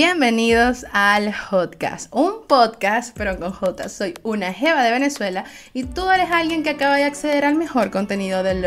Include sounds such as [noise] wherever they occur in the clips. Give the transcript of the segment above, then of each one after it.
Bienvenidos al Hotcast, un podcast pero con J. Soy una jeva de Venezuela y tú eres alguien que acaba de acceder al mejor contenido del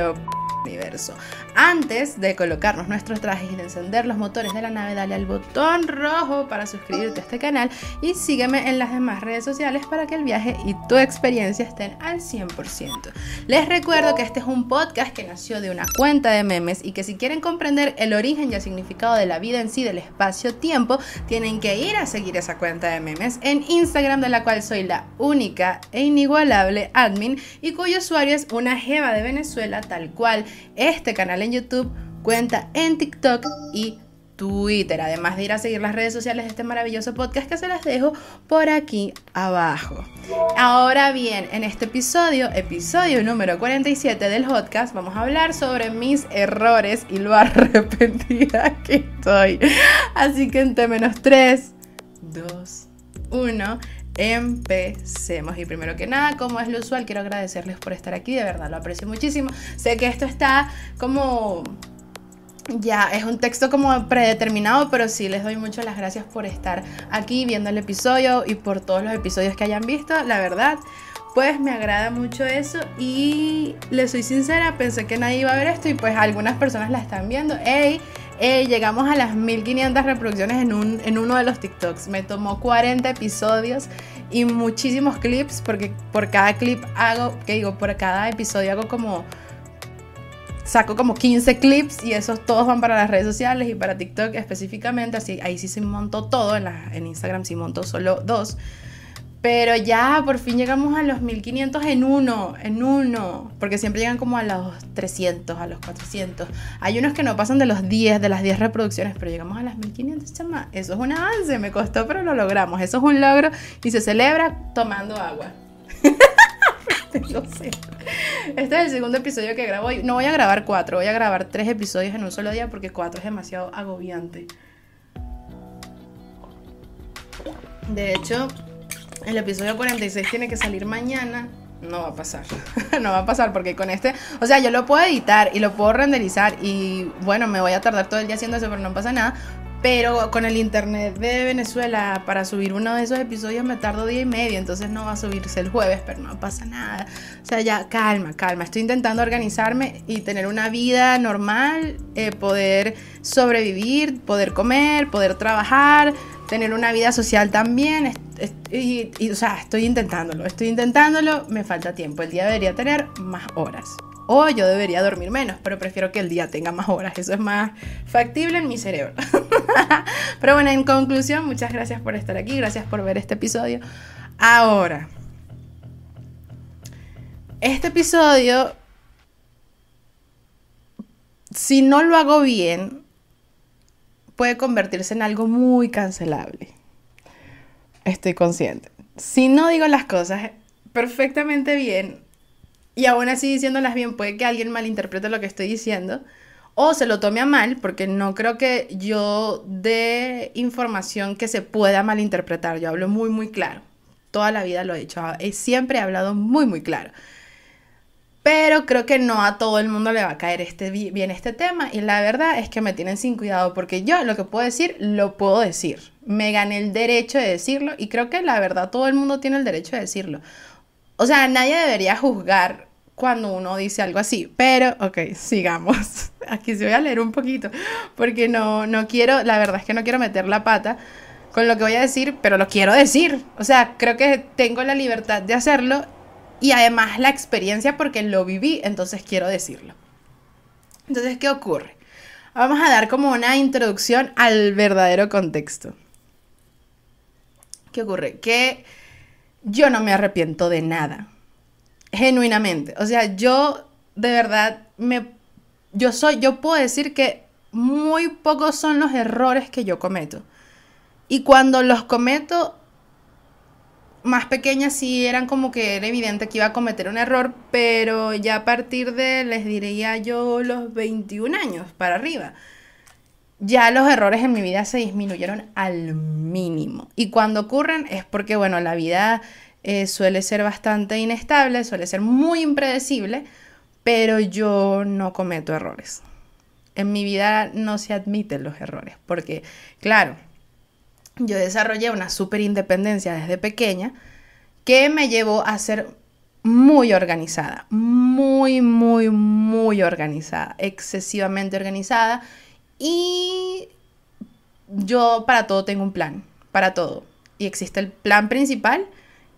universo. Antes de colocarnos nuestros trajes y de encender los motores de la nave, dale al botón rojo para suscribirte a este canal y sígueme en las demás redes sociales para que el viaje y tu experiencia estén al 100%. Les recuerdo que este es un podcast que nació de una cuenta de memes y que si quieren comprender el origen y el significado de la vida en sí, del espacio-tiempo, tienen que ir a seguir esa cuenta de memes en Instagram, de la cual soy la única e inigualable admin y cuyo usuario es una jeva de Venezuela, tal cual este canal en YouTube, cuenta en TikTok y Twitter, además de ir a seguir las redes sociales de este maravilloso podcast que se las dejo por aquí abajo. Ahora bien, en este episodio, episodio número 47 del podcast, vamos a hablar sobre mis errores y lo [laughs] arrepentida que estoy. Así que en menos 3, 2, 1 empecemos. Y primero que nada, como es lo usual, quiero agradecerles por estar aquí, de verdad lo aprecio muchísimo. Sé que esto está como ya es un texto como predeterminado, pero sí les doy muchas las gracias por estar aquí viendo el episodio y por todos los episodios que hayan visto, la verdad. Pues me agrada mucho eso y les soy sincera, pensé que nadie iba a ver esto y pues algunas personas la están viendo. ¡Ey! llegamos a las 1500 reproducciones en, un, en uno de los TikToks. Me tomó 40 episodios y muchísimos clips, porque por cada clip hago, que digo, por cada episodio hago como. Saco como 15 clips y esos todos van para las redes sociales y para TikTok específicamente. Así, ahí sí se montó todo. En, la, en Instagram sí montó solo dos. Pero ya, por fin llegamos a los 1500 en uno, en uno. Porque siempre llegan como a los 300, a los 400. Hay unos que no pasan de los 10, de las 10 reproducciones, pero llegamos a las 1500, chama. Eso es un avance, me costó, pero lo logramos. Eso es un logro y se celebra tomando agua. [laughs] Este es el segundo episodio que grabo. No voy a grabar cuatro, voy a grabar tres episodios en un solo día porque cuatro es demasiado agobiante. De hecho, el episodio 46 tiene que salir mañana. No va a pasar. [laughs] no va a pasar porque con este, o sea, yo lo puedo editar y lo puedo renderizar y bueno, me voy a tardar todo el día haciendo eso, pero no pasa nada. Pero con el internet de Venezuela para subir uno de esos episodios me tardo día y medio, entonces no va a subirse el jueves, pero no pasa nada. O sea, ya calma, calma. Estoy intentando organizarme y tener una vida normal, eh, poder sobrevivir, poder comer, poder trabajar, tener una vida social también. Y, o sea, estoy intentándolo, estoy intentándolo, me falta tiempo. El día debería tener más horas. O yo debería dormir menos, pero prefiero que el día tenga más horas. Eso es más factible en mi cerebro. [laughs] pero bueno, en conclusión, muchas gracias por estar aquí, gracias por ver este episodio. Ahora, este episodio, si no lo hago bien, puede convertirse en algo muy cancelable. Estoy consciente. Si no digo las cosas perfectamente bien y aún así diciéndolas bien, puede que alguien malinterprete lo que estoy diciendo o se lo tome a mal, porque no creo que yo dé información que se pueda malinterpretar. Yo hablo muy, muy claro. Toda la vida lo he hecho. Siempre he hablado muy, muy claro. Pero creo que no a todo el mundo le va a caer este, bien este tema y la verdad es que me tienen sin cuidado porque yo lo que puedo decir, lo puedo decir. Me gané el derecho de decirlo y creo que la verdad todo el mundo tiene el derecho de decirlo. O sea, nadie debería juzgar cuando uno dice algo así, pero ok, sigamos. [laughs] Aquí se voy a leer un poquito porque no, no quiero, la verdad es que no quiero meter la pata con lo que voy a decir, pero lo quiero decir. O sea, creo que tengo la libertad de hacerlo y además la experiencia porque lo viví, entonces quiero decirlo. Entonces, ¿qué ocurre? Vamos a dar como una introducción al verdadero contexto. ¿Qué ocurre? Que yo no me arrepiento de nada. Genuinamente. O sea, yo de verdad me yo soy yo puedo decir que muy pocos son los errores que yo cometo. Y cuando los cometo más pequeñas sí eran como que era evidente que iba a cometer un error, pero ya a partir de, les diría yo, los 21 años para arriba, ya los errores en mi vida se disminuyeron al mínimo. Y cuando ocurren es porque, bueno, la vida eh, suele ser bastante inestable, suele ser muy impredecible, pero yo no cometo errores. En mi vida no se admiten los errores, porque, claro, yo desarrollé una súper independencia desde pequeña que me llevó a ser muy organizada, muy, muy, muy organizada, excesivamente organizada. Y yo para todo tengo un plan, para todo. Y existe el plan principal.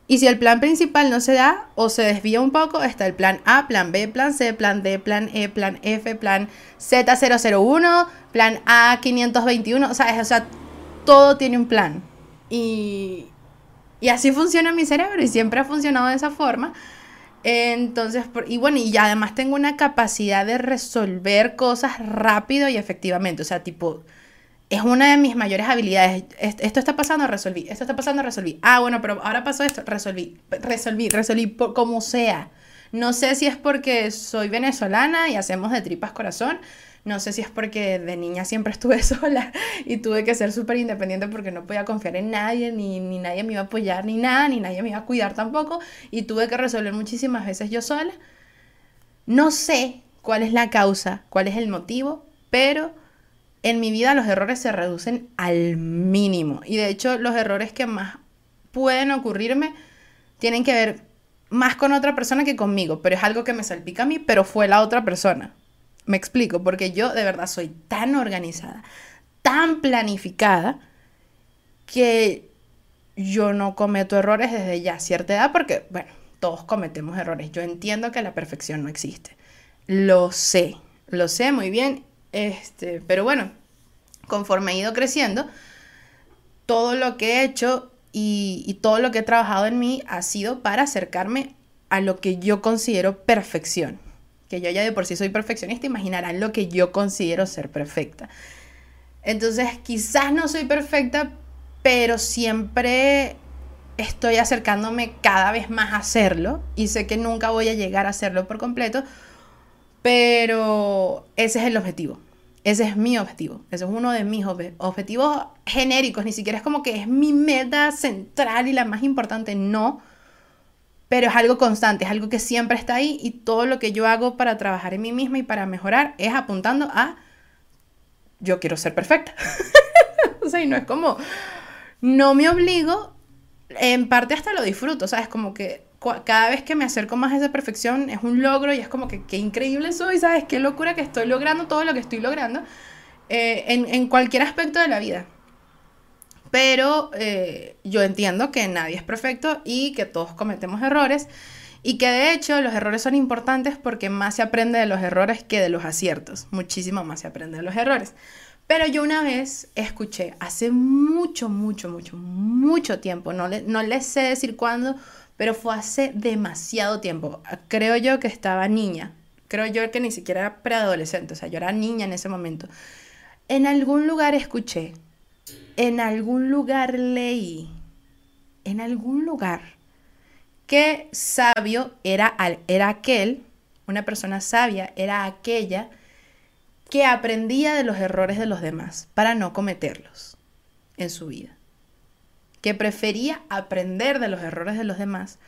Y si el plan principal no se da o se desvía un poco, está el plan A, plan B, plan C, plan D, plan E, plan F, plan Z001, plan A521. O sea, o sea, todo tiene un plan. Y, y así funciona mi cerebro y siempre ha funcionado de esa forma. Entonces, y bueno, y además tengo una capacidad de resolver cosas rápido y efectivamente. O sea, tipo, es una de mis mayores habilidades. Esto está pasando, resolví. Esto está pasando, resolví. Ah, bueno, pero ahora pasó esto, resolví. Resolví, resolví, como sea. No sé si es porque soy venezolana y hacemos de tripas corazón. No sé si es porque de niña siempre estuve [laughs] sola y tuve que ser súper independiente porque no podía confiar en nadie, ni, ni nadie me iba a apoyar, ni nada, ni nadie me iba a cuidar tampoco. Y tuve que resolver muchísimas veces yo sola. No sé cuál es la causa, cuál es el motivo, pero en mi vida los errores se reducen al mínimo. Y de hecho los errores que más pueden ocurrirme tienen que ver más con otra persona que conmigo, pero es algo que me salpica a mí, pero fue la otra persona. Me explico, porque yo de verdad soy tan organizada, tan planificada, que yo no cometo errores desde ya cierta edad, porque, bueno, todos cometemos errores. Yo entiendo que la perfección no existe. Lo sé, lo sé muy bien, este, pero bueno, conforme he ido creciendo, todo lo que he hecho y, y todo lo que he trabajado en mí ha sido para acercarme a lo que yo considero perfección que yo ya de por sí soy perfeccionista, imaginarán lo que yo considero ser perfecta. Entonces, quizás no soy perfecta, pero siempre estoy acercándome cada vez más a hacerlo y sé que nunca voy a llegar a hacerlo por completo, pero ese es el objetivo. Ese es mi objetivo. Ese es uno de mis objetivos genéricos. Ni siquiera es como que es mi meta central y la más importante. No pero es algo constante, es algo que siempre está ahí y todo lo que yo hago para trabajar en mí misma y para mejorar es apuntando a yo quiero ser perfecta. [laughs] o sea, y no es como, no me obligo, en parte hasta lo disfruto, o sea, es como que cada vez que me acerco más a esa perfección es un logro y es como que qué increíble soy, ¿sabes? Qué locura que estoy logrando todo lo que estoy logrando eh, en, en cualquier aspecto de la vida. Pero eh, yo entiendo que nadie es perfecto y que todos cometemos errores y que de hecho los errores son importantes porque más se aprende de los errores que de los aciertos. Muchísimo más se aprende de los errores. Pero yo una vez escuché, hace mucho, mucho, mucho, mucho tiempo, no, le, no les sé decir cuándo, pero fue hace demasiado tiempo. Creo yo que estaba niña, creo yo que ni siquiera era preadolescente, o sea, yo era niña en ese momento. En algún lugar escuché en algún lugar leí, en algún lugar, que sabio era, era aquel, una persona sabia era aquella que aprendía de los errores de los demás para no cometerlos en su vida. Que prefería aprender de los errores de los demás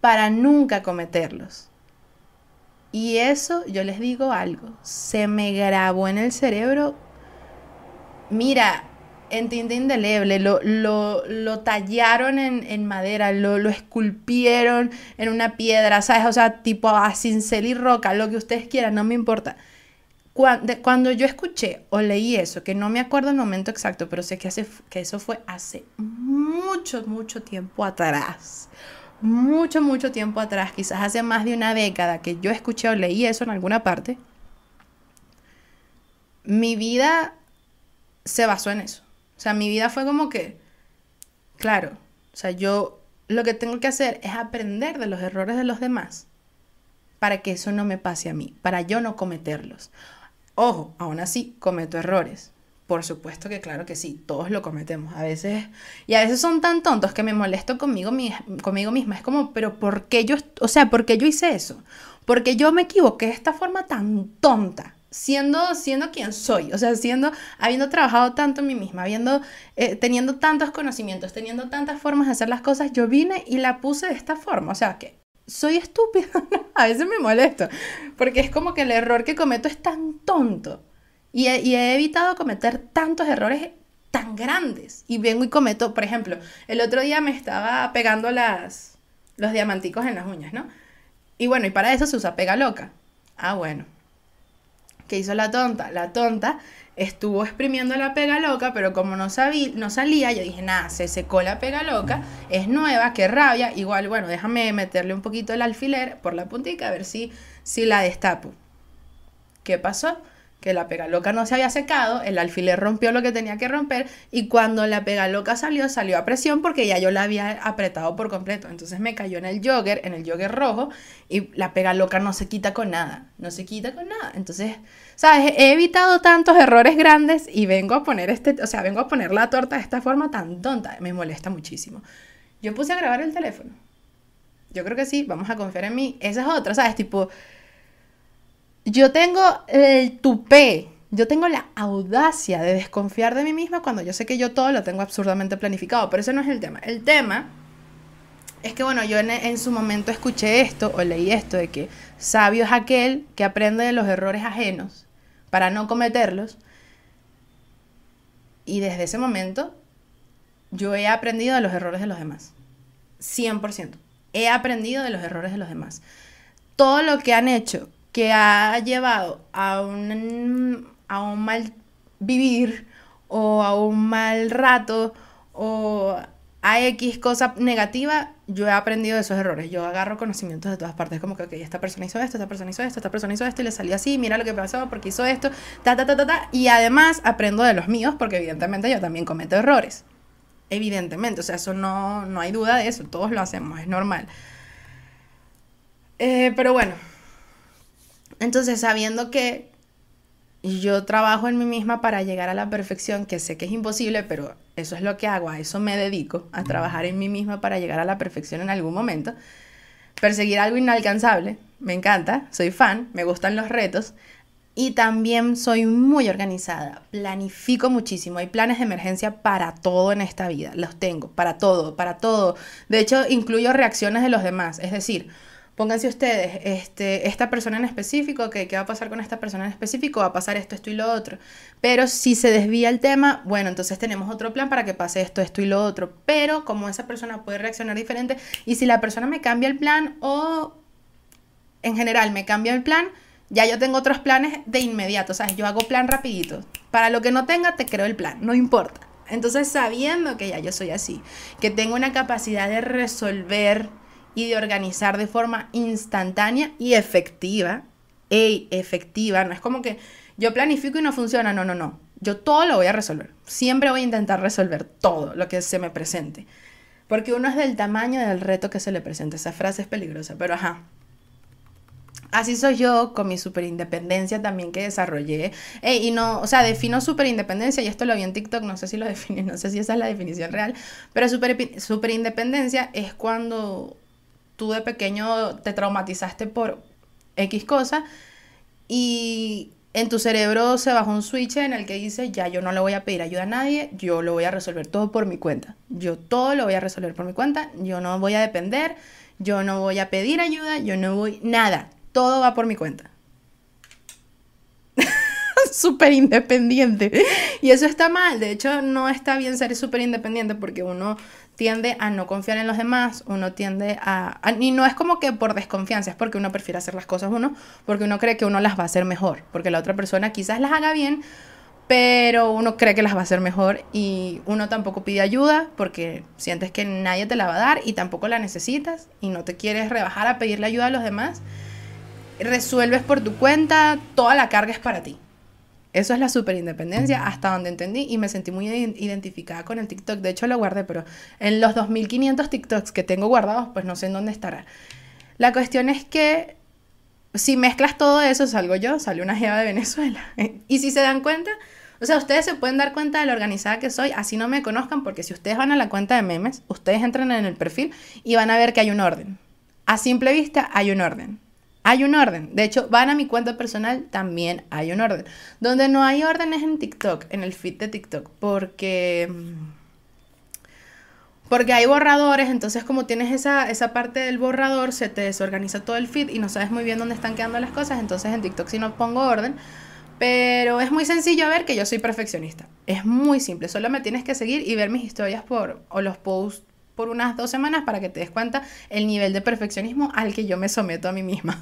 para nunca cometerlos. Y eso, yo les digo algo, se me grabó en el cerebro. Mira, en tinta indeleble, lo, lo, lo tallaron en, en madera, lo, lo, esculpieron en una piedra, ¿sabes? O sea, tipo a cincel y roca, lo que ustedes quieran, no me importa. Cuando, cuando, yo escuché o leí eso, que no me acuerdo el momento exacto, pero sé que, hace, que eso fue hace mucho, mucho tiempo atrás. Mucho, mucho tiempo atrás, quizás hace más de una década que yo escuché o leí eso en alguna parte. Mi vida se basó en eso. Sea, mi vida fue como que, claro, o sea, yo lo que tengo que hacer es aprender de los errores de los demás para que eso no me pase a mí, para yo no cometerlos. Ojo, aún así cometo errores. Por supuesto que claro que sí, todos lo cometemos a veces. Y a veces son tan tontos que me molesto conmigo, conmigo misma. Es como, pero ¿por qué yo, o sea, por qué yo hice eso? Porque yo me equivoqué de esta forma tan tonta siendo, siendo quien soy, o sea, siendo, habiendo trabajado tanto en mí misma, habiendo, eh, teniendo tantos conocimientos, teniendo tantas formas de hacer las cosas, yo vine y la puse de esta forma, o sea, que soy estúpida, [laughs] a veces me molesto, porque es como que el error que cometo es tan tonto y he, y he evitado cometer tantos errores tan grandes. Y vengo y cometo, por ejemplo, el otro día me estaba pegando las, los diamanticos en las uñas, ¿no? Y bueno, y para eso se usa pega loca. Ah, bueno. ¿Qué hizo la tonta? La tonta estuvo exprimiendo la pega loca, pero como no, no salía, yo dije, nada, se secó la pega loca, es nueva, qué rabia, igual, bueno, déjame meterle un poquito el alfiler por la puntita a ver si, si la destapo. ¿Qué pasó? Que la pega loca no se había secado, el alfiler rompió lo que tenía que romper y cuando la pega loca salió, salió a presión porque ya yo la había apretado por completo. Entonces me cayó en el jogger, en el jogger rojo y la pega loca no se quita con nada, no se quita con nada. Entonces, ¿sabes? He evitado tantos errores grandes y vengo a poner este, o sea, vengo a poner la torta de esta forma tan tonta, me molesta muchísimo. Yo puse a grabar el teléfono. Yo creo que sí, vamos a confiar en mí. Esa es otra, ¿sabes? Tipo, yo tengo el tupé, yo tengo la audacia de desconfiar de mí misma cuando yo sé que yo todo lo tengo absurdamente planificado, pero ese no es el tema. El tema es que, bueno, yo en, su momento escuché esto o leí esto de que sabio es aquel que aprende de los errores ajenos para no cometerlos. Y desde ese momento yo he aprendido de los errores de los demás. 100%. He aprendido de los errores de los demás. Todo lo que han hecho que ha llevado a un, a un mal vivir o a un mal rato o a X cosa negativa, yo he aprendido de esos errores. Yo agarro conocimientos de todas partes. Como que, ok, esta persona hizo esto, esta persona hizo esto, esta persona hizo esto y le salió así, mira lo que pasó porque hizo esto, ta, ta, ta, ta, ta. Y además aprendo de los míos porque evidentemente yo también cometo errores. Evidentemente, o sea, eso no, no hay duda de eso, todos lo hacemos, es normal. Eh, pero bueno, entonces, sabiendo que yo trabajo en mí misma para llegar a la perfección, que sé que es imposible, pero eso es lo que hago, a eso me dedico, a trabajar en mí misma para llegar a la perfección en algún momento. Perseguir algo inalcanzable, me encanta, soy fan, me gustan los retos y también soy muy organizada, planifico muchísimo, hay planes de emergencia para todo en esta vida, los tengo, para todo, para todo. De hecho, incluyo reacciones de los demás, es decir, Pónganse ustedes, este, esta persona en específico, ¿qué va a pasar con esta persona en específico? Va a pasar esto, esto y lo otro. Pero si se desvía el tema, bueno, entonces tenemos otro plan para que pase esto, esto y lo otro. Pero como esa persona puede reaccionar diferente, y si la persona me cambia el plan o en general me cambia el plan, ya yo tengo otros planes de inmediato, sea, yo hago plan rapidito. Para lo que no tenga, te creo el plan, no importa. Entonces, sabiendo que ya yo soy así, que tengo una capacidad de resolver y de organizar de forma instantánea y efectiva. Ey, efectiva, no es como que yo planifico y no funciona, no, no, no. Yo todo lo voy a resolver. Siempre voy a intentar resolver todo lo que se me presente. Porque uno es del tamaño del reto que se le presenta. Esa frase es peligrosa, pero ajá. Así soy yo con mi superindependencia también que desarrollé. Ey, y no, o sea, defino superindependencia, y esto lo vi en TikTok, no sé si lo [laughs] define, no sé si esa es la definición real, pero superindependencia es cuando tú de pequeño te traumatizaste por X cosa y en tu cerebro se bajó un switch en el que dice, ya yo no le voy a pedir ayuda a nadie, yo lo voy a resolver todo por mi cuenta. Yo todo lo voy a resolver por mi cuenta, yo no voy a depender, yo no voy a pedir ayuda, yo no voy, nada, todo va por mi cuenta. [laughs] súper independiente. Y eso está mal, de hecho no está bien ser súper independiente porque uno tiende a no confiar en los demás, uno tiende a, Y no es como que por desconfianza, es porque uno prefiere hacer las cosas uno, porque uno cree que uno las va a hacer mejor, porque la otra persona quizás las haga bien, pero uno cree que las va a hacer mejor y uno tampoco pide ayuda porque sientes que nadie te la va a dar y tampoco la necesitas y no te quieres rebajar a pedirle ayuda a los demás. Resuelves por tu cuenta, toda la carga es para ti. Eso es la superindependencia, hasta donde entendí y me sentí muy identificada con el TikTok. De hecho, lo guardé, pero en los 2500 TikToks que tengo guardados, pues no sé en dónde estará. La cuestión es que si mezclas todo eso, salgo yo, sale una jeva de Venezuela. [laughs] y si se dan cuenta, o sea, ustedes se pueden dar cuenta de lo organizada que soy, así no me conozcan, porque si ustedes van a la cuenta de memes, ustedes entran en el perfil y van a ver que hay un orden. A simple vista hay un orden. Hay un orden. De hecho, van a mi cuenta personal, también hay un orden. Donde no hay orden es en TikTok, en el feed de TikTok, porque porque hay borradores, entonces como tienes esa, esa parte del borrador, se te desorganiza todo el feed y no sabes muy bien dónde están quedando las cosas, entonces en TikTok sí no pongo orden, Pero es muy sencillo ver que yo soy perfeccionista. Es muy simple. Solo me tienes que seguir y ver mis historias por, o los posts por unas dos semanas para que te des cuenta el nivel de perfeccionismo al que yo me someto a mí misma.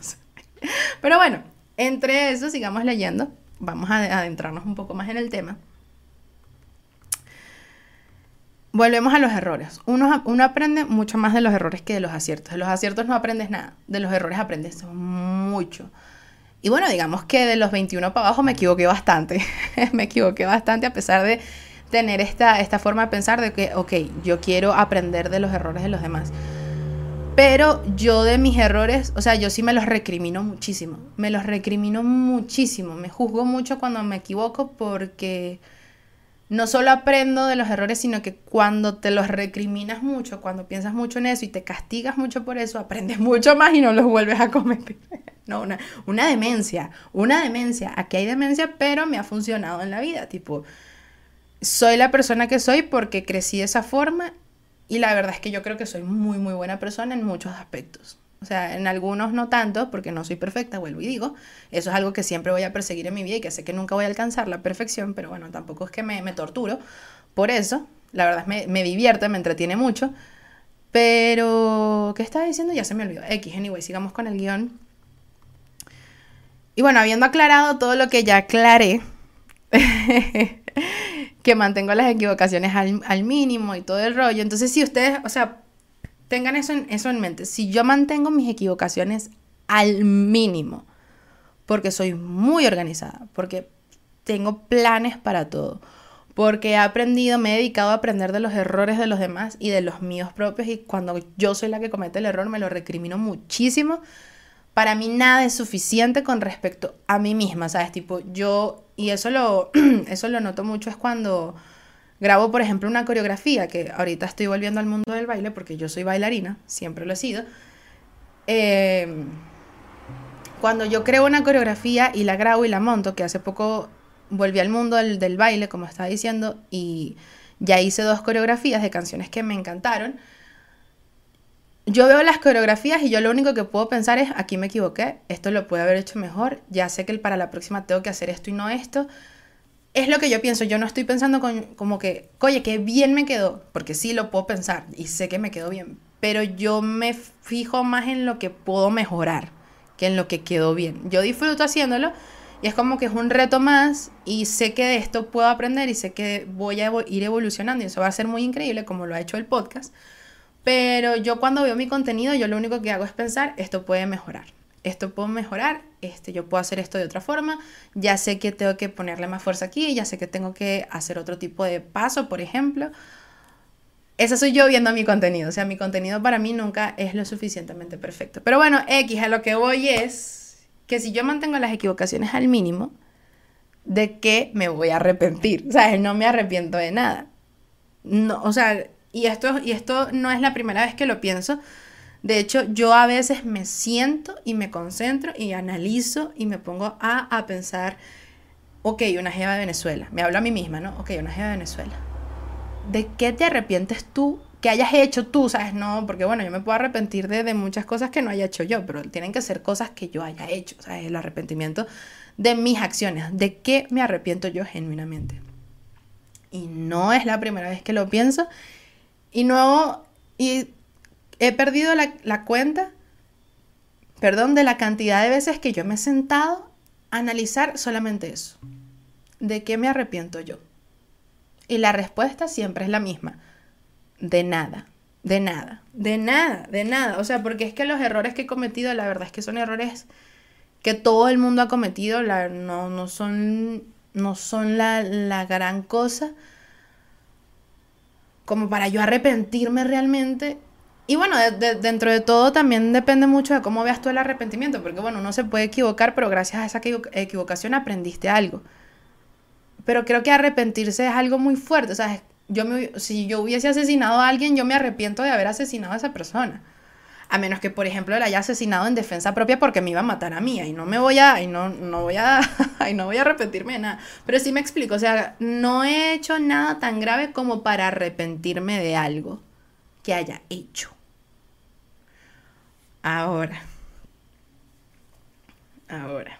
[laughs] Pero bueno, entre eso sigamos leyendo. Vamos a adentrarnos un poco más en el tema. Volvemos a los errores. Uno, uno, aprende mucho más de los errores que de los aciertos. De los aciertos no aprendes nada, de los errores aprendes mucho. Y bueno, digamos que de los 21 para abajo me equivoqué bastante. [laughs] me equivoqué bastante a pesar de tener esta, esta forma de pensar de que, ok, yo quiero aprender de los errores de los demás. Pero yo de mis errores, o sea, yo sí me los recrimino muchísimo. Me los recrimino muchísimo. Me juzgo mucho cuando me equivoco porque no solo aprendo de los errores, sino que cuando te los recriminas mucho, cuando piensas mucho en eso y te castigas mucho por eso, aprendes mucho más y no los vuelves a cometer. [laughs] No, una, una demencia, una demencia. Aquí hay demencia, pero me ha funcionado en la vida. Tipo, soy la persona que soy porque crecí de esa forma y la verdad es que yo creo que soy muy, muy buena persona en muchos aspectos. O sea, en algunos no tanto, porque no soy perfecta, vuelvo y digo. Eso es algo que siempre voy a perseguir en mi vida y que sé que nunca voy a alcanzar la perfección, pero bueno, tampoco es que me, torturo. Por eso, la verdad me, me divierte, me entretiene mucho. Pero, ¿qué estaba diciendo? Ya se me olvidó. X, anyway, sigamos con el guion. Y bueno, habiendo aclarado todo lo que ya aclaré, [laughs] que mantengo las equivocaciones al, mínimo y todo el rollo. Entonces, si ustedes, o sea, tengan eso en, eso en mente. Si yo mantengo mis equivocaciones al mínimo, porque soy muy organizada, porque tengo planes para todo, porque he aprendido, me he dedicado a aprender de los errores de los demás y de los míos propios y cuando yo soy la que comete el error me lo recrimino muchísimo. Para mí nada es suficiente con respecto a mí misma, ¿sabes? Tipo, yo, y eso lo, [clears throat] eso lo noto mucho es cuando grabo, por ejemplo, una coreografía, que ahorita estoy volviendo al mundo del baile porque yo soy bailarina, siempre lo he sido. Em, cuando yo creo una coreografía y la grabo y la monto, que hace poco volví al mundo del, del baile, como estaba diciendo, y ya hice dos coreografías de canciones que me encantaron. Yo veo las coreografías y yo lo único que puedo pensar es, aquí me equivoqué, esto lo puedo haber hecho mejor, ya sé que para la próxima tengo que hacer esto y no esto es lo que yo pienso. Yo no estoy pensando como que, oye, qué bien me quedó, porque sí lo puedo pensar y sé que me quedó bien, pero yo me fijo más en lo que puedo mejorar que en lo que quedó bien. Yo disfruto haciéndolo y es como que es un reto más y sé que de esto puedo aprender y sé que voy a ir evolucionando y eso va a ser muy increíble como lo ha hecho el podcast. Pero yo cuando veo mi contenido, yo lo único que hago es pensar, esto puede mejorar esto puedo mejorar, este, yo puedo hacer esto de otra forma, ya sé que tengo que ponerle más fuerza aquí, ya sé que tengo que hacer otro tipo de paso, por ejemplo. Esa soy yo viendo mi contenido, o sea, mi contenido para mí nunca es lo suficientemente perfecto. Pero bueno, X, a lo que voy es que si yo mantengo las equivocaciones al mínimo, ¿de qué me voy a arrepentir? [laughs] O sea, no me arrepiento de nada. No, o sea, y esto, y esto no es la primera vez que lo pienso, de hecho, yo a veces me siento y me concentro y analizo y me pongo a, a pensar, ok, una jeva de Venezuela, me hablo a mí misma, ¿no? Ok, una jeva de Venezuela. ¿De qué te arrepientes tú que hayas hecho tú, ¿sabes? No, porque bueno, yo me puedo arrepentir de, de, muchas cosas que no haya hecho yo, pero tienen que ser cosas que yo haya hecho, ¿sabes? El arrepentimiento de mis acciones, de qué me arrepiento yo genuinamente. Y no es la primera vez que lo pienso. Y no, y He perdido la, cuenta, perdón, de la cantidad de veces que yo me he sentado a analizar solamente eso. ¿De qué me arrepiento yo? Y la respuesta siempre es la misma. De nada, de nada, de nada, de nada. O sea, porque es que los errores que he cometido, la verdad es que son errores que todo el mundo ha cometido, no, no son, no son la, la gran cosa como para yo arrepentirme realmente y bueno, dentro de todo también depende mucho de cómo veas tú el arrepentimiento, porque bueno, uno se puede equivocar, pero gracias a esa equivocación aprendiste algo. Pero creo que arrepentirse es algo muy fuerte, o sea, yo me, si yo hubiese asesinado a alguien, yo me arrepiento de haber asesinado a esa persona. A menos que, por ejemplo, la haya asesinado en defensa propia porque me iba a matar a mí. Y no me voy a, y no, no voy a, [laughs] y no voy a arrepentirme de nada. Pero sí me explico, o sea, no he hecho nada tan grave como para arrepentirme de algo que haya hecho. Ahora. Ahora.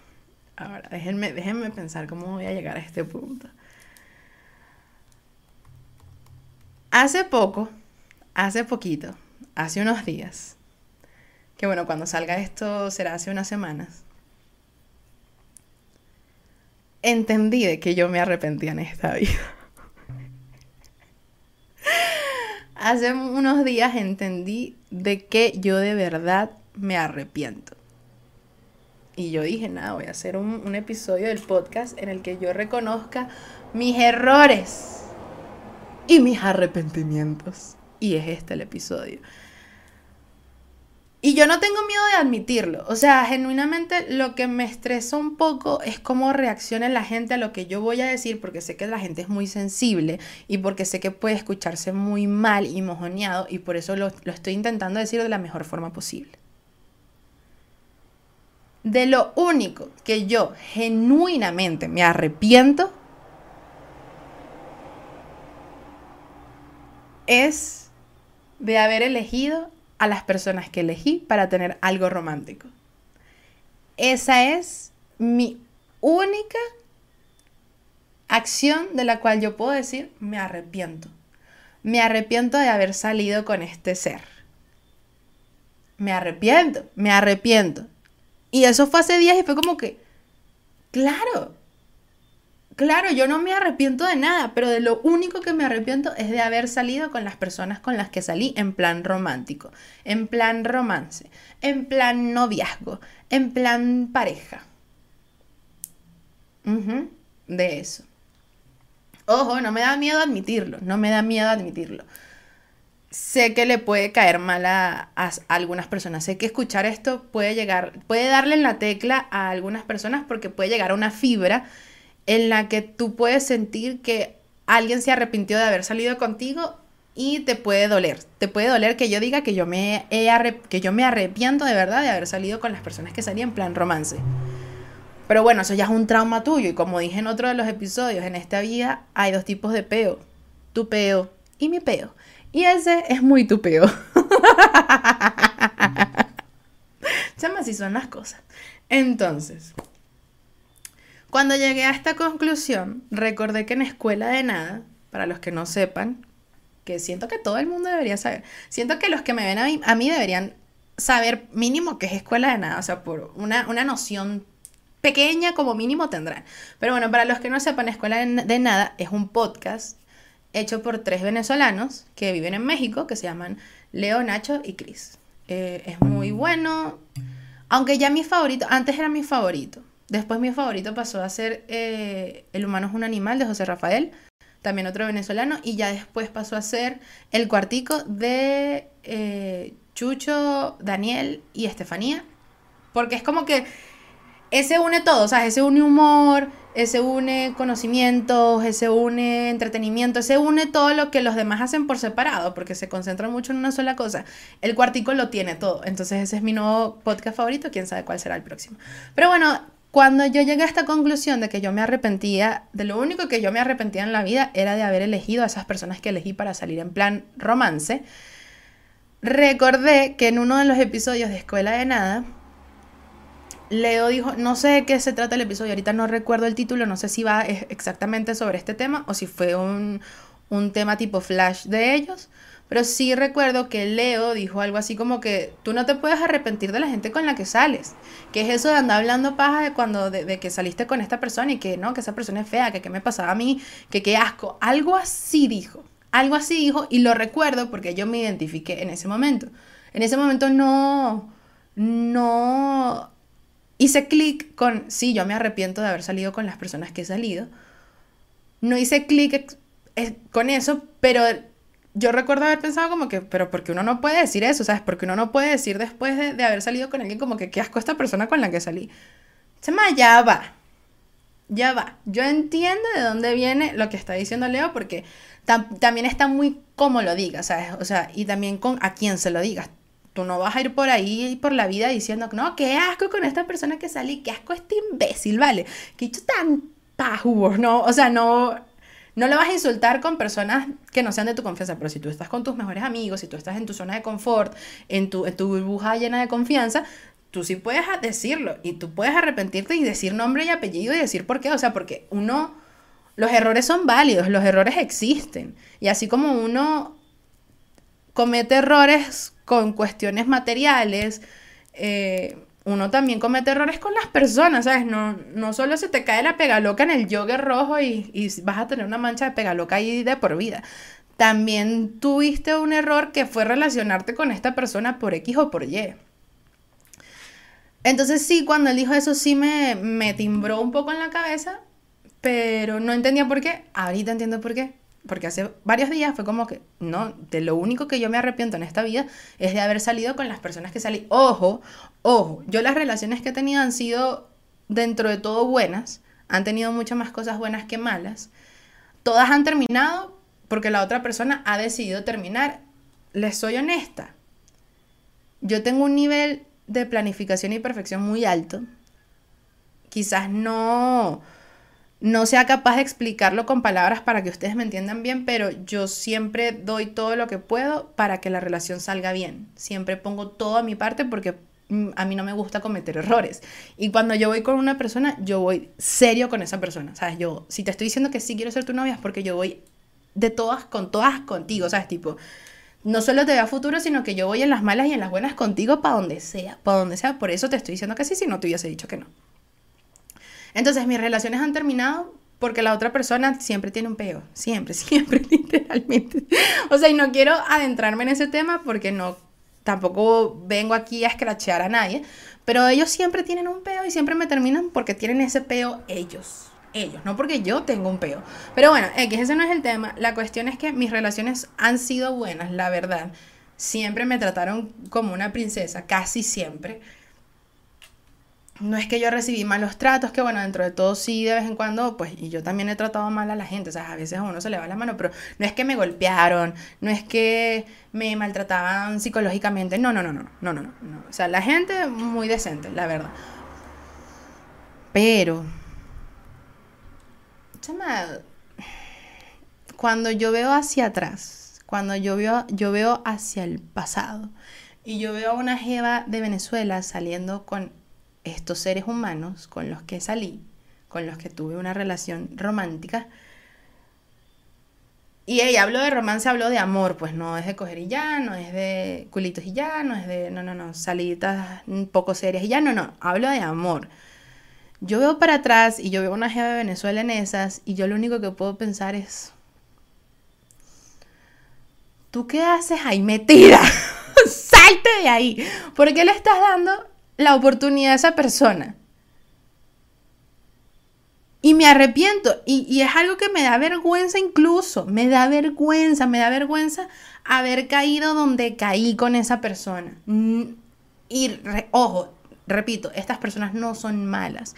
Ahora, déjenme, déjenme pensar cómo voy a llegar a este punto. Hace poco, hace poquito, hace unos días, que bueno, cuando salga esto será hace unas semanas, entendí de que yo me arrepentía en esta vida. [laughs] hace unos días entendí de que yo de verdad me arrepiento. Y yo dije, nada, voy a hacer un, un episodio del podcast en el que yo reconozca mis errores y mis arrepentimientos. Y es este el episodio. Y yo no tengo miedo de admitirlo. O sea, genuinamente lo que me estresa un poco es cómo reacciona la gente a lo que yo voy a decir, porque sé que la gente es muy sensible y porque sé que puede escucharse muy mal y mojoneado y por eso lo, lo estoy intentando decir de la mejor forma posible. De lo único que yo genuinamente me arrepiento es de haber elegido a las personas que elegí para tener algo romántico. Esa es mi única acción de la cual yo puedo decir me arrepiento. Me arrepiento de haber salido con este ser. Me arrepiento, me arrepiento. Y eso fue hace días y fue como que, claro, Claro, yo no me arrepiento de nada, pero de lo único que me arrepiento es de haber salido con las personas con las que salí en plan romántico, en plan romance, en plan noviazgo, en plan pareja. de eso. Ojo, no me da miedo admitirlo, no me da miedo admitirlo. Sé que le puede caer mal a, a, algunas personas, sé que escuchar esto puede llegar, puede darle en la tecla a algunas personas porque puede llegar a una fibra en la que tú puedes sentir que alguien se arrepintió de haber salido contigo y te puede doler. Te puede doler que yo diga que yo me, que yo me arrepiento de verdad de haber salido con las personas que salí en plan romance. Pero bueno, eso ya es un trauma tuyo y como dije en otro de los episodios, en esta vida hay dos tipos de peo. Tu peo y mi peo. Y ese es muy tu peo. [laughs] Chama, así son las cosas. Entonces, cuando llegué a esta conclusión, recordé que en escuela de nada, para los que no sepan, que siento que todo el mundo debería saber, siento que los que me ven a mí, deberían saber mínimo qué es escuela de nada, o sea, por una, una noción pequeña como mínimo tendrán. Pero bueno, para los que no sepan, Escuela de Nada es un podcast hecho por tres venezolanos que viven en México, que se llaman Leo, Nacho y Cris. Eh, es muy bueno, aunque ya mi favorito, antes era mi favorito, Después mi favorito pasó a ser eh, El humano es un animal de José Rafael, también otro venezolano, y ya después pasó a ser El cuartico de eh, Chucho, Daniel y Estefanía, porque es como que ese une todo, o sea, ese une humor, ese une conocimientos, ese une entretenimiento, ese une todo lo que los demás hacen por separado, porque se concentran mucho en una sola cosa. El cuartico lo tiene todo, entonces ese es mi nuevo podcast favorito, quién sabe cuál será el próximo. Pero bueno, cuando yo llegué a esta conclusión de que yo me arrepentía, de lo único que yo me arrepentía en la vida era de haber elegido a esas personas que elegí para salir en plan romance, recordé que en uno de los episodios de Escuela de Nada, Leo dijo, no sé de qué se trata el episodio, ahorita no recuerdo el título, no sé si va exactamente sobre este tema o si fue un, un tema tipo flash de ellos, pero sí recuerdo que Leo dijo algo así como que tú no te puedes arrepentir de la gente con la que sales. Que es eso de andar hablando paja de cuando de, que saliste con esta persona y que no, que esa persona es fea, que qué me pasaba a mí, que qué asco. Algo así dijo. Algo así dijo y lo recuerdo porque yo me identifiqué en ese momento. En ese momento no, no hice clic con, sí, yo me arrepiento de haber salido con las personas que he salido. No hice clic con eso, pero yo recuerdo haber pensado como que, pero porque uno no puede decir eso, ¿sabes? Porque uno no puede decir después de, haber salido con alguien como que qué asco esta persona con la que salí. Se me ya va. Ya va. Yo entiendo de dónde viene lo que está diciendo Leo porque también está muy como lo digas, ¿sabes? O sea, y también con a quién se lo digas. Tú no vas a ir por ahí por la vida diciendo, no, qué asco con esta persona que salí, qué asco este imbécil, ¿vale? Que hecho tan pajugo, ¿no? O sea, no, no le vas a insultar con personas que no sean de tu confianza, pero si tú estás con tus mejores amigos, si tú estás en tu zona de confort, en tu, en tu burbuja llena de confianza, tú sí puedes decirlo y tú puedes arrepentirte y decir nombre y apellido y decir por qué. O sea, porque uno, los errores son válidos, los errores existen. Y así como uno comete errores con cuestiones materiales, eh, uno también comete errores con las personas, ¿sabes? No, no solo se te cae la pegaloca en el jogger rojo y, y vas a tener una mancha de pegaloca ahí de por vida. También tuviste un error que fue relacionarte con esta persona por X o por Y. Entonces sí, cuando él dijo eso sí me, me timbró un poco en la cabeza, pero no entendía por qué. Ahorita entiendo por qué. Porque hace varios días fue como que, no, de lo único que yo me arrepiento en esta vida es de haber salido con las personas que salí. Ojo, ojo, yo las relaciones que he tenido han sido dentro de todo buenas, han tenido muchas más cosas buenas que malas. Todas han terminado porque la otra persona ha decidido terminar. Les soy honesta. Yo tengo un nivel de planificación y perfección muy alto. Quizás no, no sea capaz de explicarlo con palabras para que ustedes me entiendan bien, pero yo siempre doy todo lo que puedo para que la relación salga bien. Siempre pongo todo a mi parte porque mm, a mí no me gusta cometer errores. Y cuando yo voy con una persona, yo voy serio con esa persona. ¿Sabes? Yo, si te estoy diciendo que sí quiero ser tu novia, es porque yo voy de todas con todas contigo. ¿Sabes? Tipo, no solo te veo a futuro, sino que yo voy en las malas y en las buenas contigo para donde sea, para donde sea. Por eso te estoy diciendo que sí, si no te hubiese dicho que no. Entonces, mis relaciones han terminado porque la otra persona siempre tiene un peo, siempre, [laughs] siempre, literalmente. O sea, y no quiero adentrarme en ese tema porque no, tampoco vengo aquí a escrachear a nadie, pero ellos siempre tienen un peo y siempre me terminan porque tienen ese peo ellos ellos, no porque yo tengo un peo. Pero bueno, X, ese no es el tema. La cuestión es que mis relaciones han sido buenas, la verdad. Siempre me trataron como una princesa, casi siempre. No es que yo recibí malos tratos, que bueno, dentro de todo sí, de vez en cuando, pues, y yo también he tratado mal a la gente, o sea, a veces a uno se le va la mano, pero no es que me golpearon, no es que me maltrataban psicológicamente, no, no, no, no, no, no, no, no. O sea, la gente muy decente, la verdad. Pero cuando yo veo hacia atrás, cuando yo veo, yo veo hacia el pasado y yo veo a una jeva de Venezuela saliendo con estos seres humanos con los que salí, con los que tuve una relación romántica, y ella habló de romance, habló de amor, pues no es de coger y ya, no es de culitos y ya, no es de, no, no, no, saliditas un poco serias y ya, no, no, hablo de amor. Yo veo para atrás y yo veo una jeva de Venezuela en esas y yo lo único que puedo pensar es, ¿tú qué haces ahí metida? [laughs] Salte de ahí. ¿Por qué le estás dando la oportunidad a esa persona? Y me arrepiento. Y, es algo que me da vergüenza incluso. Me da vergüenza, me da vergüenza haber caído donde caí con esa persona. Mm, y, ojo, repito, estas personas no son malas.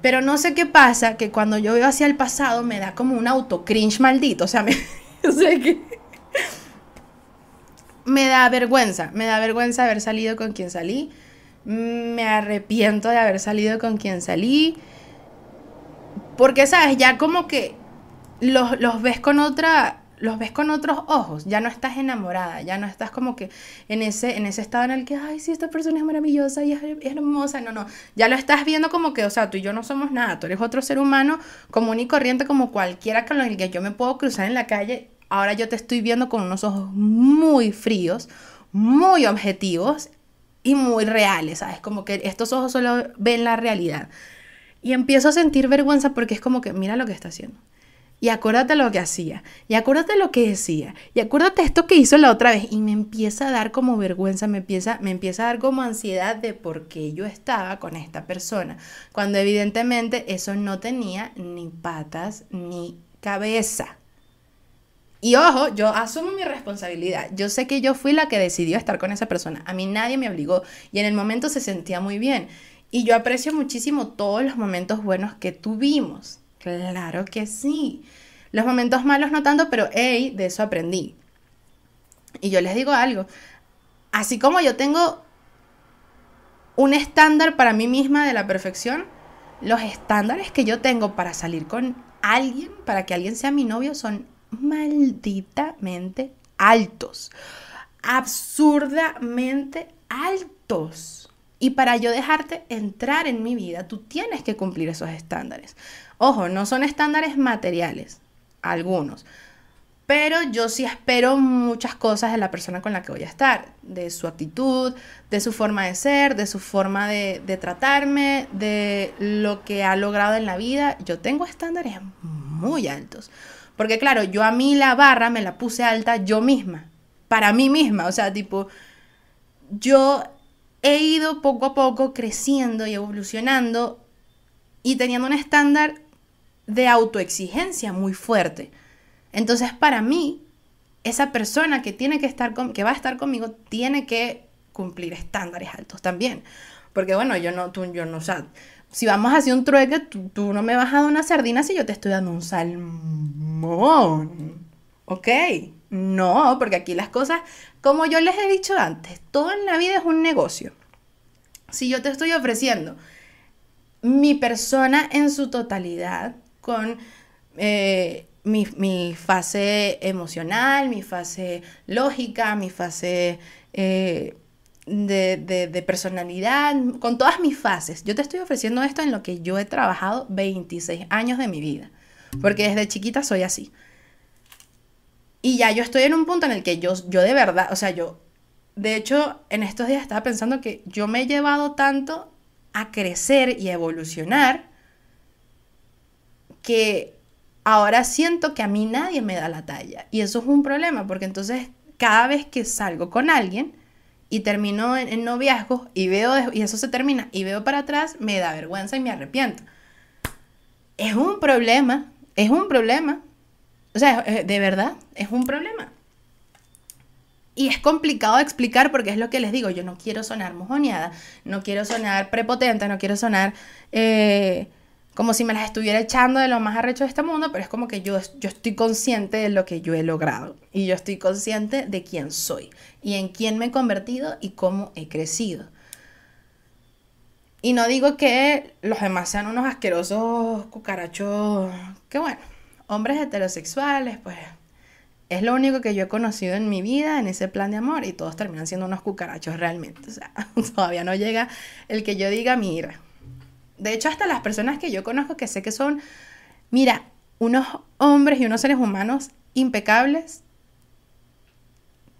Pero no sé qué pasa, que cuando yo veo hacia el pasado me da como un auto cringe maldito. O sea, me, [laughs] que me da vergüenza. Me da vergüenza haber salido con quien salí. Me arrepiento de haber salido con quien salí. Porque, ¿sabes? Ya como que los, los ves con otra los ves con otros ojos, ya no estás enamorada, ya no estás como que en ese, en ese estado en el que, ay, sí, esta persona es maravillosa y es, hermosa, no, no, ya lo estás viendo como que, o sea, tú y yo no somos nada, tú eres otro ser humano común y corriente como cualquiera con el que yo me puedo cruzar en la calle, ahora yo te estoy viendo con unos ojos muy fríos, muy objetivos y muy reales, ¿sabes? Como que estos ojos solo ven la realidad. Y empiezo a sentir vergüenza porque es como que, mira lo que está haciendo y acuérdate lo que hacía, y acuérdate lo que decía, y acuérdate esto que hizo la otra vez, y me empieza a dar como vergüenza, me empieza, me empieza a dar como ansiedad de por qué yo estaba con esta persona, cuando evidentemente eso no tenía ni patas ni cabeza. Y ojo, yo asumo mi responsabilidad. Yo sé que yo fui la que decidió estar con esa persona. A mí nadie me obligó y en el momento se sentía muy bien. Y yo aprecio muchísimo todos los momentos buenos que tuvimos. Claro que sí. Los momentos malos no tanto, pero hey, de eso aprendí. Y yo les digo algo. Así como yo tengo un estándar para mí misma de la perfección, los estándares que yo tengo para salir con alguien, para que alguien sea mi novio, son malditamente altos. Absurdamente altos. Y para yo dejarte entrar en mi vida, tú tienes que cumplir esos estándares. Ojo, no son estándares materiales, algunos. Pero yo sí espero muchas cosas de la persona con la que voy a estar, de su actitud, de su forma de ser, de su forma de, de tratarme, de lo que ha logrado en la vida. Yo tengo estándares muy altos. Porque claro, yo a mí la barra me la puse alta yo misma, para mí misma. O sea, tipo, yo he ido poco a poco creciendo y evolucionando y teniendo un estándar de autoexigencia muy fuerte. Entonces, para mí, esa persona que tiene que estar con, que va a estar conmigo tiene que cumplir estándares altos también. Porque bueno, yo no, tú, yo no, o si vamos a hacer un trueque, tú, no me vas a dar una sardina si yo te estoy dando un salmón. ¿Ok? No, porque aquí las cosas, como yo les he dicho antes, todo en la vida es un negocio. Si yo te estoy ofreciendo mi persona en su totalidad, con eh, mi, fase emocional, mi fase lógica, mi fase eh, de, de, personalidad, con todas mis fases. Yo te estoy ofreciendo esto en lo que yo he trabajado 26 años de mi vida, porque desde chiquita soy así. Y ya yo estoy en un punto en el que yo, yo de verdad, o sea, yo, de hecho, en estos días estaba pensando que yo me he llevado tanto a crecer y a evolucionar que ahora siento que a mí nadie me da la talla. Y eso es un problema, porque entonces cada vez que salgo con alguien y termino en, noviazgo y veo, y eso se termina, y veo para atrás, me da vergüenza y me arrepiento. Es un problema, es un problema. O sea, de verdad, es un problema. Y es complicado de explicar porque es lo que les digo, yo no quiero sonar mojoneada, no quiero sonar prepotente, no quiero sonar eh, como si me las estuviera echando de lo más arrecho de este mundo, pero es como que yo, yo estoy consciente de lo que yo he logrado y yo estoy consciente de quién soy y en quién me he convertido y cómo he crecido. Y no digo que los demás sean unos asquerosos cucarachos, que bueno, hombres heterosexuales, pues es lo único que yo he conocido en mi vida en ese plan de amor y todos terminan siendo unos cucarachos realmente. O sea, [laughs] todavía no llega el que yo diga, mira, de hecho, hasta las personas que yo conozco que sé que son, mira, unos hombres y unos seres humanos impecables,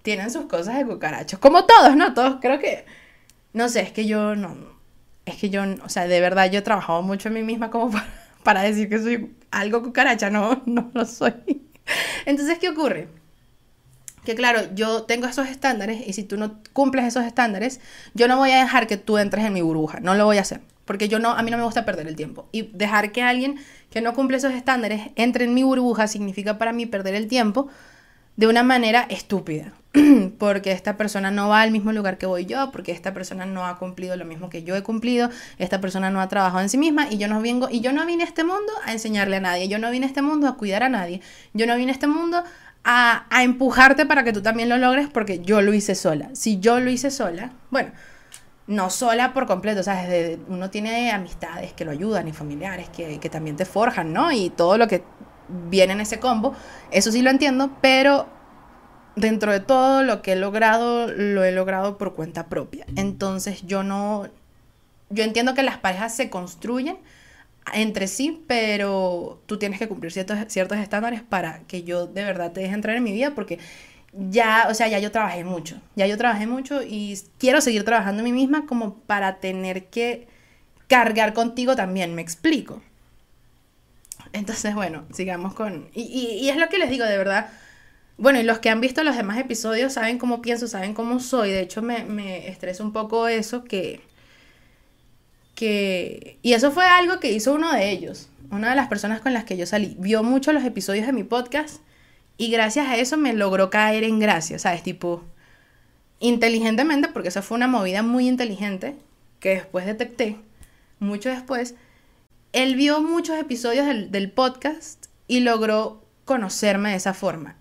tienen sus cosas de cucarachos. Como todos, ¿no? Todos creo que... No sé, es que yo no... Es que yo, o sea, de verdad yo he trabajado mucho en mí misma como [laughs] para, decir que soy algo cucaracha. No, [laughs] no lo soy. Entonces, ¿qué ocurre? que claro, yo tengo esos estándares y si tú no cumples esos estándares, yo no voy a dejar que tú entres en mi burbuja, no lo voy a hacer porque yo no, a mí no me gusta perder el tiempo. Y dejar que alguien que no cumple esos estándares entre en mi burbuja significa para mí perder el tiempo de una manera estúpida. [clears throat] porque esta persona no va al mismo lugar que voy yo, porque esta persona no ha cumplido lo mismo que yo he cumplido, esta persona no ha trabajado en sí misma y yo no vengo y yo no vine a este mundo a enseñarle a nadie, yo no vine a este mundo a cuidar a nadie, yo no vine a este mundo a, a empujarte para que tú también lo logres porque yo lo hice sola. Si yo lo hice sola, bueno, no sola por completo, o sea, desde, uno tiene amistades que lo ayudan y familiares que, que, también te forjan, ¿no? Y todo lo que viene en ese combo, eso sí lo entiendo, pero dentro de todo lo que he logrado, lo he logrado por cuenta propia. Entonces yo no, yo entiendo que las parejas se construyen entre sí, pero tú tienes que cumplir ciertos, ciertos estándares para que yo de verdad te deje entrar en mi vida, porque ya, o sea, ya yo trabajé mucho, ya yo trabajé mucho y quiero seguir trabajando mí misma como para tener que cargar contigo también, me explico. Entonces, bueno, sigamos con... Y, y, es lo que les digo, de verdad. Bueno, y los que han visto los demás episodios saben cómo pienso, saben cómo soy. De hecho, me, me estresa un poco eso que... que... Y eso fue algo que hizo uno de ellos, una de las personas con las que yo salí. Vio mucho los episodios de mi podcast y gracias a eso me logró caer en gracia, ¿sabes? Tipo, inteligentemente, porque eso fue una movida muy inteligente que después detecté, mucho después, él vio muchos episodios del, podcast y logró conocerme de esa forma.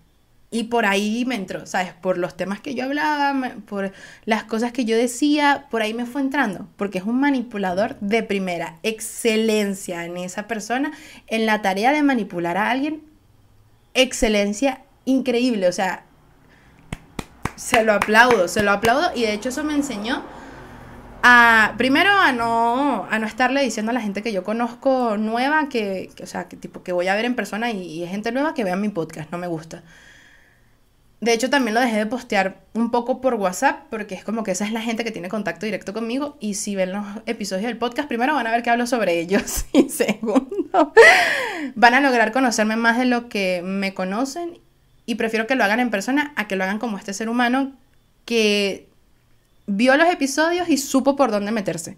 Y por ahí me entró, ¿sabes? Por los temas que yo hablaba, por las cosas que yo decía, por ahí me fue entrando, porque es un manipulador de primera, excelencia en esa persona, en la tarea de manipular a alguien excelencia increíble, o sea, se lo aplaudo, se lo aplaudo y de hecho eso me enseñó A, primero a no, a no estarle diciendo a la gente que yo conozco nueva, que, o sea, que tipo que voy a ver en persona y, y es gente nueva que vea mi podcast, no me gusta. De hecho, también lo dejé de postear un poco por WhatsApp, porque es como que esa es la gente que tiene contacto directo conmigo. Y si ven los episodios del podcast, primero van a ver que hablo sobre ellos. [laughs] Y segundo, van a lograr conocerme más de lo que me conocen. Y prefiero que lo hagan en persona a que lo hagan como este ser humano que vio los episodios y supo por dónde meterse.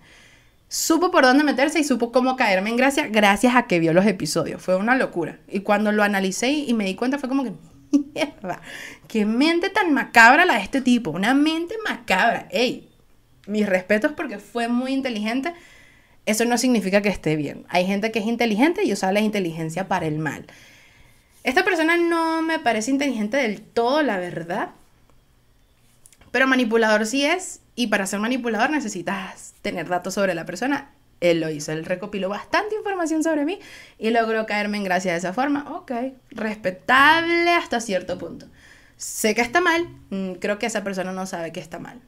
Supo por dónde meterse y supo cómo caerme en gracia gracias a que vio los episodios. Fue una locura. Y cuando lo analicé y me di cuenta fue como que, mierda, qué mente tan macabra la de este tipo, una mente macabra. Ey, mis respetos porque fue muy inteligente. Eso no significa que esté bien. Hay gente que es inteligente y usa la inteligencia para el mal. Esta persona no me parece inteligente del todo, la verdad. Pero manipulador sí es. Y para ser manipulador necesitas tener datos sobre la persona él lo hizo, él recopiló bastante información sobre mí y logró caerme en gracia de esa forma. Ok, respetable hasta cierto punto. Sé que está mal, mm, creo que esa persona no sabe que está mal.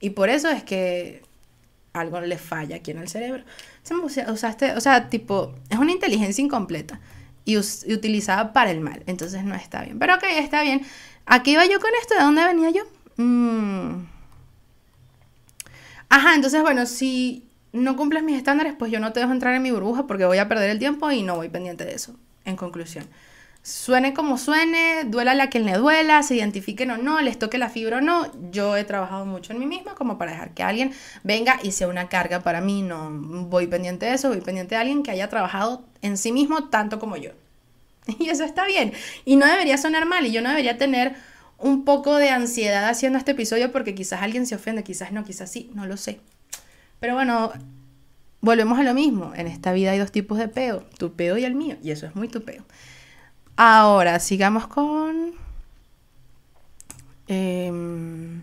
Y por eso es que algo le falla aquí en el cerebro. Usaste, o sea, tipo, es una inteligencia incompleta y, utilizada para el mal, entonces no está bien. Pero ok, está bien. ¿A iba yo con esto? ¿De dónde venía yo? Mm. Ajá, entonces bueno, si no cumples mis estándares, pues yo no te dejo entrar en mi burbuja porque voy a perder el tiempo y no voy pendiente de eso. En conclusión, suene como suene, duela a quien le duela, se identifiquen o no, les toque la fibra o no, yo he trabajado mucho en mí misma como para dejar que alguien venga y sea una carga para mí, no voy pendiente de eso, voy pendiente de alguien que haya trabajado en sí mismo tanto como yo. [laughs] Y eso está bien. Y no debería sonar mal y yo no debería tener un poco de ansiedad haciendo este episodio porque quizás alguien se ofende, quizás no, quizás sí, no lo sé. Pero bueno, volvemos a lo mismo. En esta vida hay dos tipos de peo, tu peo y el mío. Y eso es muy tu peo. Ahora, sigamos con... Em,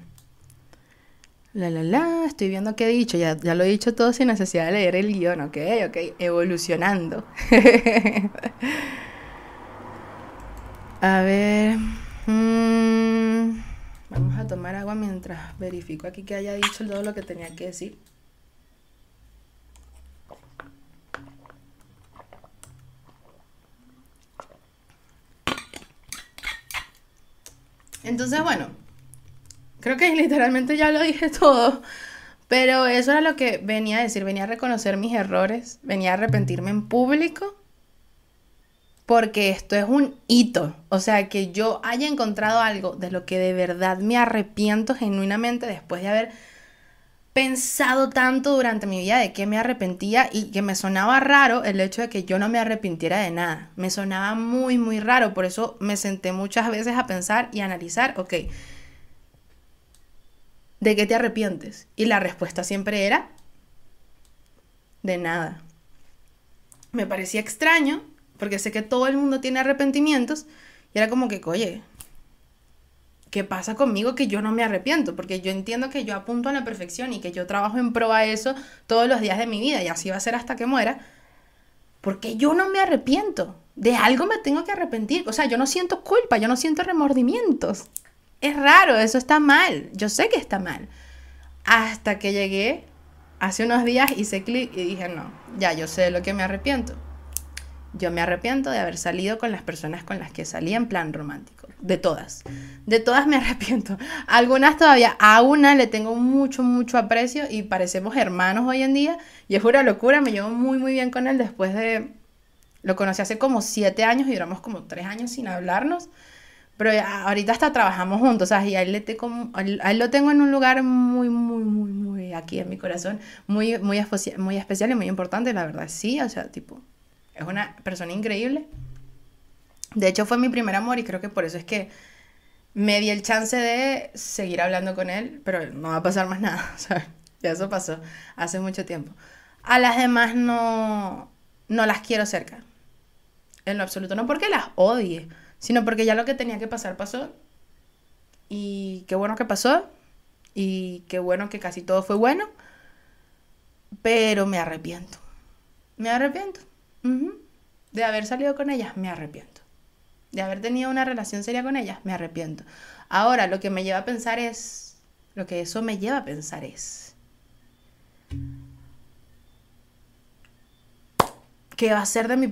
la, la, la, estoy viendo qué he dicho, ya, ya lo he dicho todo sin necesidad de leer el guion, ok, ok, evolucionando. [laughs] a ver, mm, vamos a tomar agua mientras verifico aquí que haya dicho todo lo que tenía que decir. Entonces, bueno, creo que [laughs] literalmente ya lo dije todo, pero eso era lo que venía a decir, venía a reconocer mis errores, venía a arrepentirme en público, porque esto es un hito, o sea, que yo haya encontrado algo de lo que de verdad me arrepiento genuinamente después de haber pensado tanto durante mi vida de que me arrepentía y que me sonaba raro el hecho de que yo no me arrepintiera de nada. Me sonaba muy, muy raro. Por eso me senté muchas veces a pensar y analizar, ok, ¿de qué te arrepientes? Y la respuesta siempre era, de nada. Me parecía extraño, porque sé que todo el mundo tiene arrepentimientos, y era como que, oye, ¿qué pasa conmigo que yo no me arrepiento? Porque yo entiendo que yo apunto a la perfección y que yo trabajo en pro a eso todos los días de mi vida y así va a ser hasta que muera. Porque yo no me arrepiento. De algo me tengo que arrepentir. O sea, yo no siento culpa, yo no siento remordimientos. Es raro, eso está mal. Yo sé que está mal. Hasta que llegué hace unos días, hice clic y dije, no, ya yo sé de lo que me arrepiento. Yo me arrepiento de haber salido con las personas con las que salí en plan romántico de todas. De todas me [laughs] arrepiento. Algunas todavía, a una le tengo mucho, mucho aprecio y parecemos hermanos hoy en día. Y es una locura, me llevo muy, muy bien con él después de... Lo conocí hace como siete años y duramos como tres años sin hablarnos. Pero ahorita hasta trabajamos juntos, Y a él, le tengo, a él lo tengo en un lugar muy, muy, muy, muy aquí en mi corazón. Muy, muy, muy especial y muy importante, la verdad. Sí, o sea, tipo, es una persona increíble. De hecho, fue mi primer amor y creo que por eso es que me di el chance de seguir hablando con él, pero no va a pasar más nada. [laughs] Ya eso pasó hace mucho tiempo. A las demás no, no las quiero cerca. En lo absoluto. No porque las odie, sino porque ya lo que tenía que pasar pasó. Y qué bueno que pasó. Y qué bueno que casi todo fue bueno. Pero me arrepiento. Me arrepiento. De haber salido con ellas, me arrepiento de haber tenido una relación seria con ella, me arrepiento. Ahora, lo que me lleva a pensar es, lo que eso me lleva a pensar es, ¿qué va a ser de mi,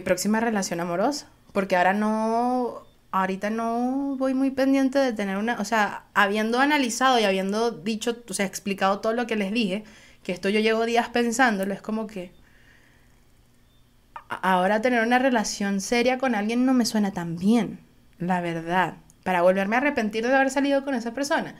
próxima relación amorosa? Porque ahora no, ahorita no voy muy pendiente de tener una, o sea, habiendo analizado y habiendo dicho, o sea, explicado todo lo que les dije, que esto yo llevo días pensándolo, es como que ahora tener una relación seria con alguien no me suena tan bien, la verdad, para volverme a arrepentir de haber salido con esa persona.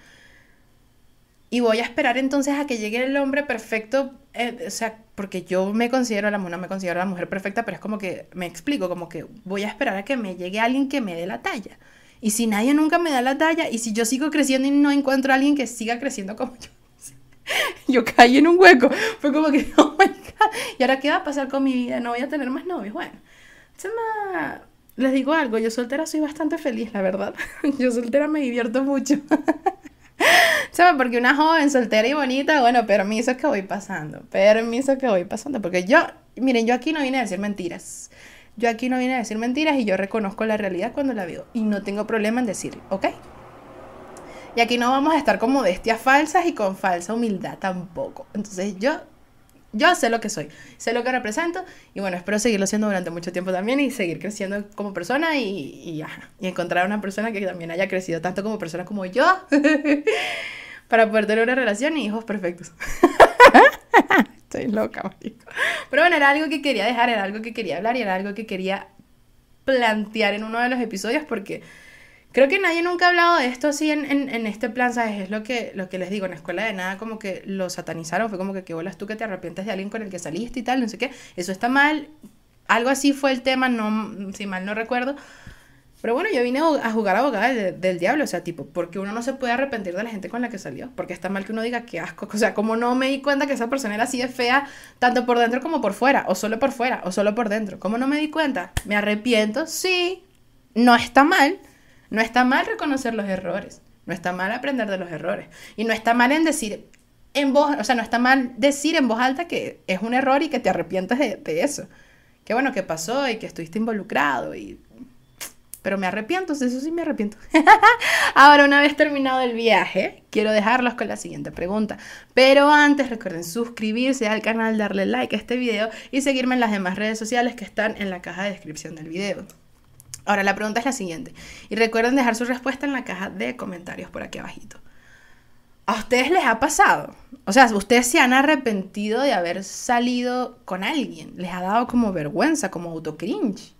Y voy a esperar entonces a que llegue el hombre perfecto, eh, o sea, porque yo me considero la no me considero la mujer perfecta, pero es como que me explico, como que voy a esperar a que me llegue alguien que me dé la talla. Y si nadie nunca me da la talla, y si yo sigo creciendo y no encuentro a alguien que siga creciendo como yo, [laughs] yo caí en un hueco. Fue como que, [laughs] oh [laughs] ¿y ahora qué va a pasar con mi vida? No voy a tener más novios. Bueno, les digo algo, yo soltera soy bastante feliz, la verdad. [laughs] Yo soltera me divierto mucho. [laughs] ¿Sabes? Porque una joven soltera y bonita, bueno, permiso que voy pasando, permiso que voy pasando, porque yo, miren, yo aquí no vine a decir mentiras. Yo aquí no vine a decir mentiras y yo reconozco la realidad cuando la veo y no tengo problema en decirlo, ¿ok? Y aquí no vamos a estar con modestias falsas y con falsa humildad tampoco. Entonces yo yo sé lo que soy, sé lo que represento y bueno, espero seguirlo siendo durante mucho tiempo también y seguir creciendo como persona y, y, y encontrar una persona que también haya crecido tanto como persona como yo [laughs] para poder tener una relación y hijos perfectos. [laughs] Estoy loca, marico. Pero bueno, era algo que quería dejar, era algo que quería hablar y era algo que quería plantear en uno de los episodios porque Creo que nadie nunca ha hablado de esto así en, en, este plan, ¿sabes? Es lo que, lo que les digo, en la escuela de nada como que lo satanizaron, fue como que qué bolas tú que te arrepientes de alguien con el que saliste y tal, no sé qué, eso está mal, algo así fue el tema, no, si mal no recuerdo, pero bueno, yo vine a jugar abogada del, diablo, o sea, tipo, porque uno no se puede arrepentir de la gente con la que salió, porque está mal que uno diga qué asco, o sea, como no me di cuenta que esa persona era así de fea, tanto por dentro como por fuera, o solo por fuera, o solo por dentro, ¿cómo no me di cuenta? ¿Me arrepiento? Sí, no está mal, no está mal reconocer los errores, no está mal aprender de los errores y no está mal en decir en voz, o sea, no está mal decir en voz alta que es un error y que te arrepientes de, eso. Qué bueno que pasó y que estuviste involucrado y pero me arrepiento, eso sí me arrepiento. [laughs] Ahora, una vez terminado el viaje, quiero dejarlos con la siguiente pregunta. Pero antes, recuerden suscribirse al canal, darle like a este video y seguirme en las demás redes sociales que están en la caja de descripción del video. Ahora, la pregunta es la siguiente. Y recuerden dejar su respuesta en la caja de comentarios por aquí abajito. ¿A ustedes les ha pasado? O sea, ustedes se han arrepentido de haber salido con alguien. Les ha dado como vergüenza, como autocringe.